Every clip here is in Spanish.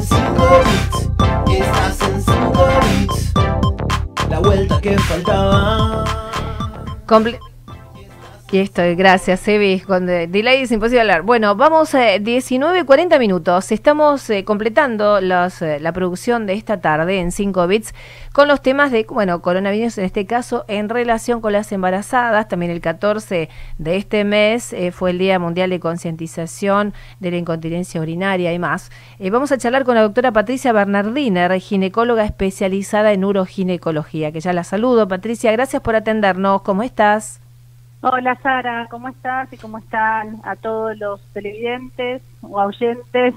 en 5 bits, estás en 5 bits. La vuelta que faltaba. Comple- y esto, gracias, Evi. Con de- delay es imposible hablar. Bueno, vamos a 19, 40 minutos. Estamos eh, completando los, eh, la producción de esta tarde en 5 bits con los temas de, bueno, coronavirus en este caso, en relación con las embarazadas. También el 14 de este mes eh, fue el Día Mundial de Concientización de la Incontinencia Urinaria y más. Vamos a charlar con la doctora Patricia Bernardiner, ginecóloga especializada en uroginecología, que ya la saludo. Patricia, gracias por atendernos. ¿Cómo estás? Hola Sara, ¿cómo estás y cómo están a todos los televidentes o oyentes?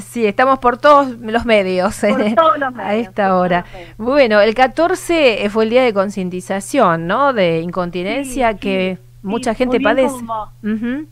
Sí, estamos por todos los medios, Por eh, todos los medios, a esta hora. Bueno, el 14 fue el día de concientización, ¿no? De incontinencia Sí, que sí, mucha sí, gente padece. como-.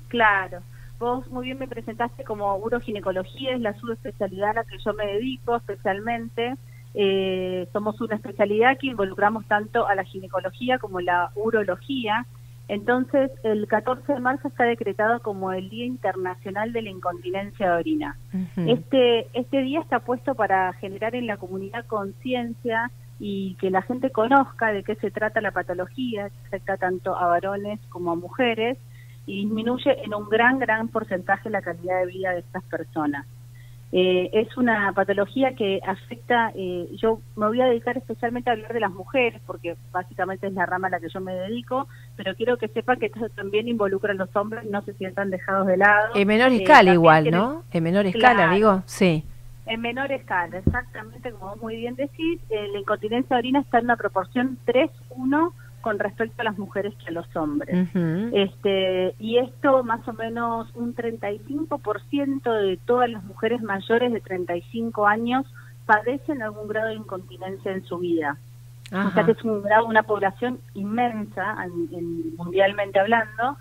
Claro, vos muy bien me presentaste como uroginecología, es la subespecialidad a la que yo me dedico especialmente. Eh, somos una especialidad que involucramos tanto a la ginecología como la urología. Entonces, el 14 de marzo está decretado como el Día Internacional de la Incontinencia de Orina. Este, este día está puesto para generar en la comunidad conciencia y que la gente conozca de qué se trata la patología, que afecta tanto a varones como a mujeres y disminuye en un gran, gran porcentaje la calidad de vida de estas personas. Eh, es una patología que afecta, eh, yo me voy a dedicar especialmente a hablar de las mujeres, porque básicamente es la rama a la que yo me dedico, pero quiero que sepan que esto también involucra a los hombres, no se sientan dejados de lado. En menor Eh, escala igual, ¿no? En menor escala, Claro. digo, sí. En menor escala, exactamente como vos muy bien decís, eh, la incontinencia de orina está en una proporción 3-1 con respecto a las mujeres que a los hombres. Este, y esto más o menos un 35% de todas las mujeres mayores de 35 años padecen algún grado de incontinencia en su vida. O sea Ajá. que es un grado, una población inmensa en- en- mundialmente hablando.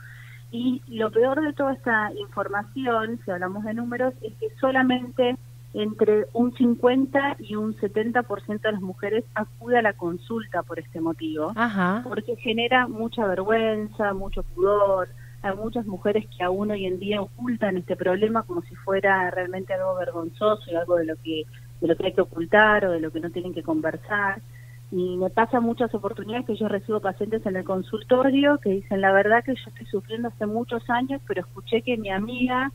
Y lo peor de toda esta información, si hablamos de números, es que solamente entre un 50 y un 70% de las mujeres acude a la consulta por este motivo Ajá. porque genera mucha vergüenza, mucho pudor. Hay muchas mujeres que aún hoy en día ocultan este problema como si fuera realmente algo vergonzoso y algo de lo que de lo que hay que ocultar o de lo que no tienen que conversar. Y me pasa muchas oportunidades que yo recibo pacientes en el consultorio que dicen la verdad que yo estoy sufriendo hace muchos años, pero escuché que mi amiga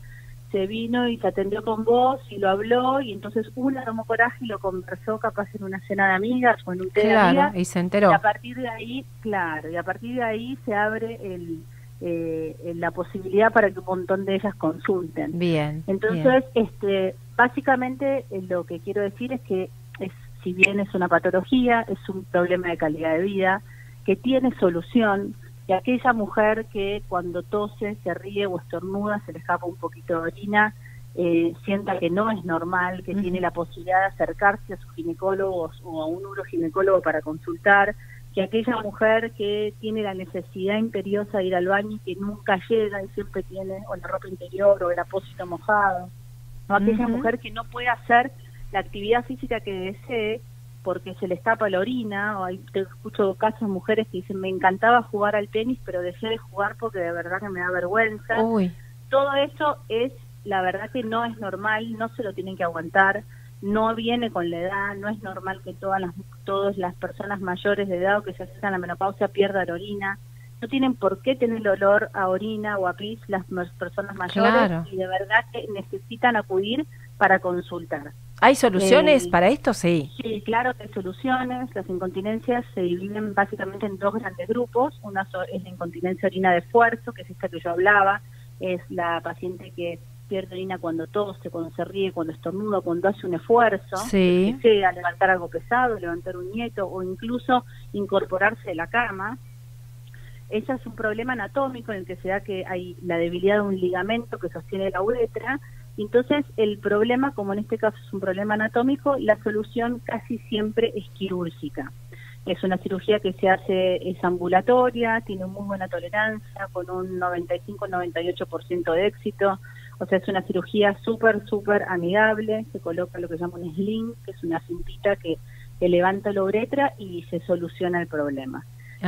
se vino y se atendió con vos y lo habló y entonces una tomó coraje y lo conversó capaz en una cena de amigas o en un té de Claro, amigas y se y enteró. a partir de ahí, claro, y a partir de ahí se abre el, eh, la posibilidad para que un montón de ellas consulten. Bien. Entonces, bien. este, básicamente eh, lo que quiero decir es que es, si bien es una patología, es un problema de calidad de vida que tiene solución y aquella mujer que cuando tose, se ríe o estornuda, se le escapa un poquito de orina, eh, sienta que no es normal, que tiene la posibilidad de acercarse a su ginecólogo o a un uroginecólogo para consultar, que aquella mujer que tiene la necesidad imperiosa de ir al baño y que nunca llega y siempre tiene o la ropa interior o el apósito mojado, o aquella mujer que no puede hacer la actividad física que desee porque se le escapa la orina, o hay, te escucho casos de mujeres que dicen, me encantaba jugar al tenis, pero dejé de jugar porque de verdad que me da vergüenza. Uy, Todo eso es, la verdad que no es normal, no se lo tienen que aguantar, no viene con la edad, no es normal que todas las, todas las personas mayores de edad o que se acercan a la menopausia pierdan orina, no tienen por qué tener olor a orina o a pis las personas mayores Claro. y de verdad que necesitan acudir para consultar. ¿Hay soluciones Eh, para esto? Sí. Sí, claro que hay soluciones. Las incontinencias se dividen básicamente en dos grandes grupos. Una es la incontinencia orina de esfuerzo, que es esta que yo hablaba. Es la paciente que pierde orina cuando tose, cuando se ríe, cuando estornuda, cuando hace un esfuerzo. Sí. Que sea levantar algo pesado, levantar un nieto o incluso incorporarse de la cama. Ese es un problema anatómico en el que se da que hay la debilidad de un ligamento que sostiene la uretra. Entonces, el problema, como en este caso es un problema anatómico, la solución casi siempre es quirúrgica. Es una cirugía que se hace, es ambulatoria, tiene muy buena tolerancia, con un 95-98% de éxito. O sea, es una cirugía súper, súper amigable. Se coloca lo que llama un sling, que es una cintita que, que levanta la uretra y se soluciona el problema.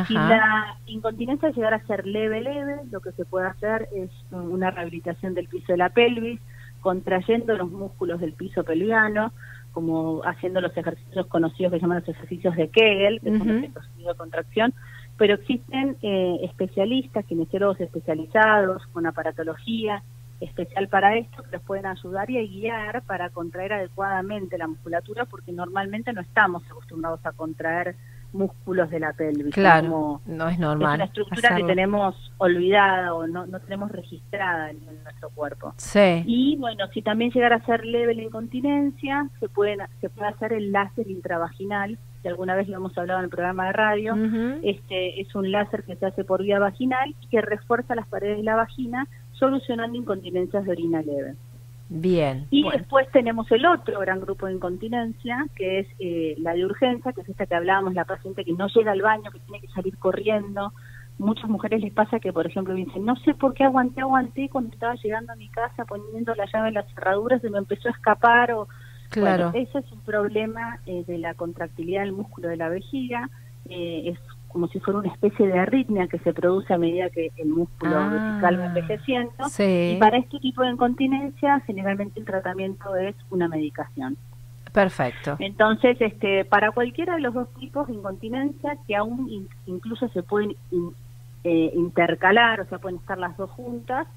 Si la incontinencia llegara a ser leve, leve, lo que se puede hacer es una rehabilitación del piso de la pelvis, contrayendo los músculos del piso pelviano, como haciendo los ejercicios conocidos que se llaman los ejercicios de Kegel, que son los ejercicios de contracción, pero existen eh, especialistas, kinesiólogos especializados, con aparatología especial para esto, que los pueden ayudar y guiar para contraer adecuadamente la musculatura, porque normalmente no estamos acostumbrados a contraer músculos de la pelvis. Claro, no es normal. Es una estructura que tenemos olvidada o no, no tenemos registrada en, nuestro cuerpo. Sí. Y bueno, si también llegara a ser leve la incontinencia, se, pueden, se puede hacer el láser intravaginal, que alguna vez lo hemos hablado en el programa de radio. este Es un láser que se hace por vía vaginal y que refuerza las paredes de la vagina, solucionando incontinencias de orina leve. Bien. Y después tenemos el otro gran grupo de incontinencia, que es eh, la de urgencia, que es esta que hablábamos, la paciente que no llega al baño, que tiene que salir corriendo. Muchas mujeres les pasa que, por ejemplo, dicen, no sé por qué aguanté, aguanté cuando estaba llegando a mi casa poniendo la llave en las cerraduras, se me empezó a escapar. o Claro. ese es un problema eh, de la contractilidad del músculo de la vejiga. Eh, es como si fuera una especie de arritmia que se produce a medida que el músculo ah, vertical va envejeciendo. Y para este tipo de incontinencia, generalmente el tratamiento es una medicación. Perfecto. Entonces, este, para cualquiera de los dos tipos de incontinencia, que aún incluso se pueden eh, intercalar, o sea, pueden estar las dos juntas,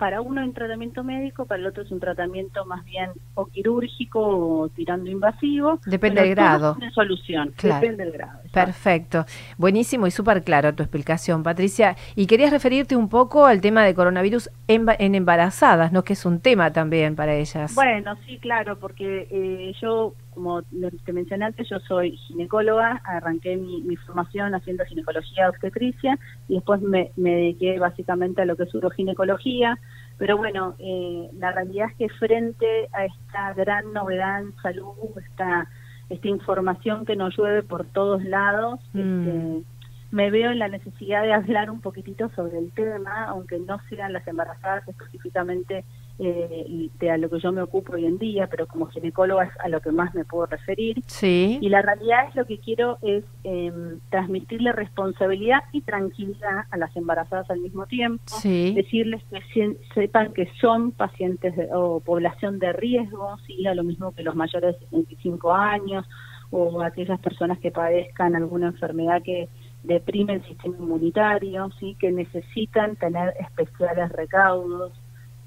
para uno es un tratamiento médico, para el otro es un tratamiento más bien o quirúrgico o tirando invasivo. Depende del grado. Una solución, depende del grado. Perfecto. Buenísimo y súper claro tu explicación, Patricia. Y querías referirte un poco al tema de coronavirus en, embarazadas, ¿no? Que es un tema también para ellas. Bueno, sí, claro, porque eh, yo como te mencioné antes, yo soy ginecóloga, arranqué mi, formación haciendo ginecología obstetricia y después me, dediqué básicamente a lo que es uroginecología, pero bueno, eh, la realidad es que frente a esta gran novedad en salud, esta, esta información que nos llueve por todos lados, mm. este, me veo en la necesidad de hablar un poquitito sobre el tema, aunque no sean las embarazadas específicamente eh, de a lo que yo me ocupo hoy en día, pero como ginecóloga es a lo que más me puedo referir. Sí. Y la realidad es lo que quiero es eh, transmitirle responsabilidad y tranquilidad a las embarazadas al mismo tiempo. Decirles que sepan que son pacientes o población de riesgo, ¿sí? a lo mismo que los mayores de 65 años o aquellas personas que padezcan alguna enfermedad que deprime el sistema inmunitario, sí, que necesitan tener especiales recaudos,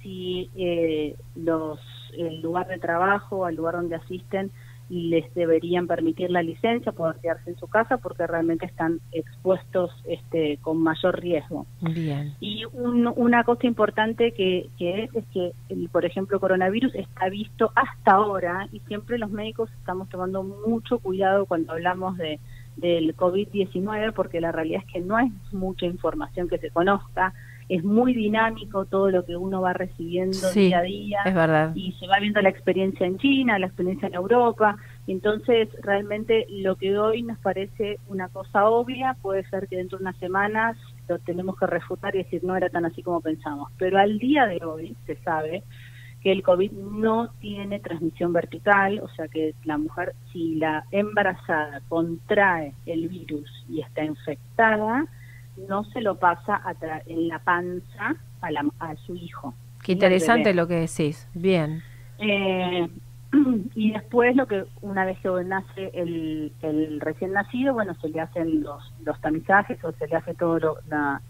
si eh, los el lugar de trabajo, al lugar donde asisten, les deberían permitir la licencia, poder quedarse en su casa, porque realmente están expuestos este, con mayor riesgo. Bien. Y una cosa importante que, que es, es que, el, por ejemplo, coronavirus está visto hasta ahora, y siempre los médicos estamos tomando mucho cuidado cuando hablamos de del COVID-19, porque la realidad es que no es mucha información que se conozca, es muy dinámico todo lo que uno va recibiendo día a día. Es verdad. Y se va viendo la experiencia en China, la experiencia en Europa. Entonces, realmente lo que hoy nos parece una cosa obvia, puede ser que dentro de unas semanas lo tenemos que refutar y decir no era tan así como pensamos. Pero al día de hoy se sabe que el COVID no tiene transmisión vertical, o sea que la mujer, si la embarazada contrae el virus y está infectada, no se lo pasa en la panza a, la, a su hijo. Qué interesante lo que decís. Bien. Eh, y después lo que una vez que nace el, el, recién nacido, bueno, se le hacen los, los tamizajes o se le hace todo lo, la,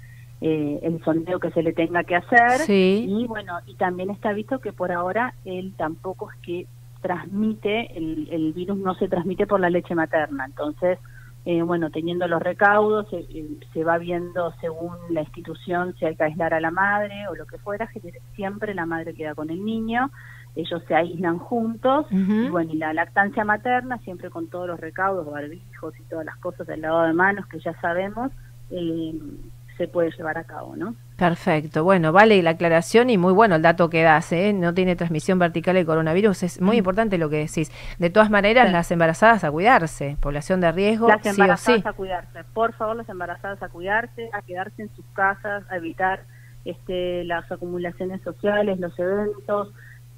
eh, el sondeo que se le tenga que hacer. Sí. Y bueno, y también está visto que por ahora él tampoco es que transmite, el, el virus no se transmite por la leche materna. Entonces, eh, bueno, teniendo los recaudos, eh, se va viendo según la institución si hay que aislar a la madre o lo que fuera, siempre la madre queda con el niño, ellos se aíslan juntos, y bueno, y la lactancia materna, siempre con todos los recaudos, barbijos y todas las cosas del lado de manos que ya sabemos, eh, se puede llevar a cabo, ¿no? Perfecto, bueno, vale la aclaración y muy bueno el dato que das, ¿eh? no tiene transmisión vertical el coronavirus, es muy mm. importante lo que decís. De todas maneras, las embarazadas a cuidarse, población de riesgo, las embarazadas a cuidarse, por favor, las embarazadas a cuidarse, a quedarse en sus casas, a evitar este, las acumulaciones sociales, los eventos.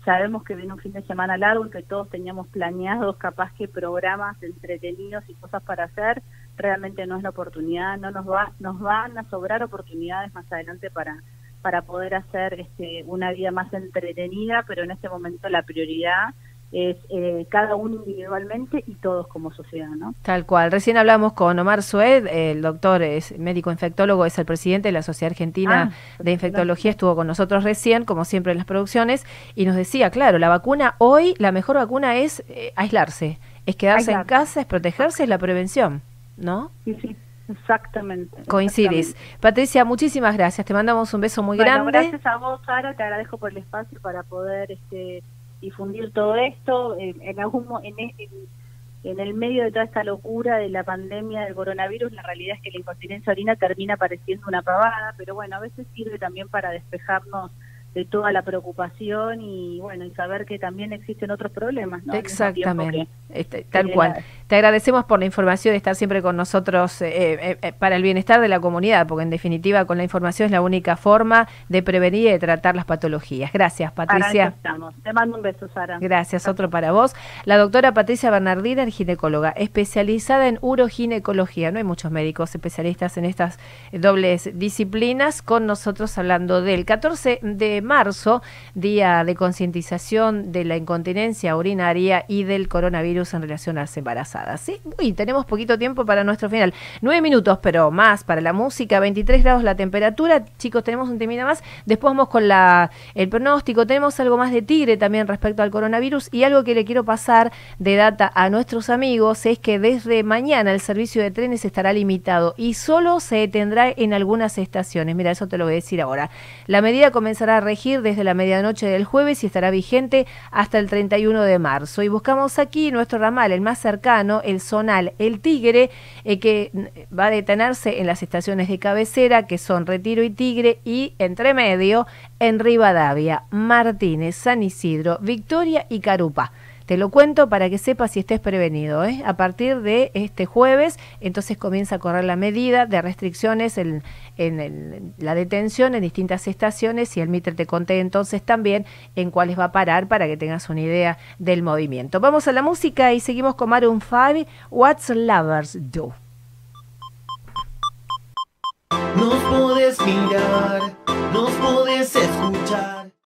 Sabemos que viene un fin de semana largo y que todos teníamos planeados capaz que programas entretenidos y cosas para hacer realmente no es la oportunidad, no nos va, nos van a sobrar oportunidades más adelante para para poder hacer este, una vida más entretenida, pero en este momento la prioridad es eh, cada uno individualmente y todos como sociedad, ¿no? Tal cual. Recién hablamos con Omar Sued, el doctor es médico infectólogo, es el presidente de la Sociedad Argentina Ah, de Infectología, estuvo con nosotros recién, como siempre en las producciones, y nos decía, claro, la vacuna hoy, la mejor vacuna es eh, aislarse, es quedarse en casa, es protegerse, es la prevención, ¿no? Sí, sí, exactamente. Coincidís. exactamente. Patricia, muchísimas gracias. Te mandamos un beso muy Bueno, grande. gracias a vos, Sara, te agradezco por el espacio para poder este, difundir todo esto. Eh, en algún en, en- en el medio de toda esta locura de la pandemia del coronavirus, la realidad es que la incontinencia orina termina pareciendo una pavada, pero bueno, a veces sirve también para despejarnos de toda la preocupación y bueno, y saber que también existen otros problemas, ¿no? Exactamente, que- Este, tal que cual. Te agradecemos por la información de estar siempre con nosotros eh, eh, eh, para el bienestar de la comunidad, porque en definitiva con la información es la única forma de prevenir y de tratar las patologías. Gracias, Patricia. estamos. Te mando un beso, Sara. Gracias, otro para vos. La doctora Patricia Bernardina es ginecóloga, especializada en uroginecología. No hay muchos médicos especialistas en estas dobles disciplinas, con nosotros hablando del 14 de marzo, día de concientización de la incontinencia urinaria y del coronavirus en relación a las embarazadas. ¿sí? Uy, tenemos poquito tiempo para nuestro final. Nueve minutos, pero más para la música, 23 grados la temperatura. Chicos, tenemos un temina más. Después vamos con la, el pronóstico. Tenemos algo más de tigre también respecto al coronavirus. Y algo que le quiero pasar de data a nuestros amigos es que desde mañana el servicio de trenes estará limitado y solo se detendrá en algunas estaciones. Mira, eso te lo voy a decir ahora. La medida comenzará a desde la medianoche del jueves y estará vigente hasta el 31 de marzo. Y buscamos aquí nuestro ramal, el más cercano, el zonal, el Tigre, eh, que mm, va a detenerse en las estaciones de cabecera, que son Retiro y Tigre, y entre medio en Rivadavia, Martínez, San Isidro, Victoria y Carupa. Te lo cuento para que sepas si estés prevenido. ¿eh? A partir de este jueves, entonces comienza a correr la medida de restricciones en, la detención en distintas estaciones y el Mitre te conté entonces también en cuáles va a parar para que tengas una idea del movimiento. Vamos a la música y seguimos con Maroon 5, What's Lovers Do. Nos podés mirar, nos podés escuchar.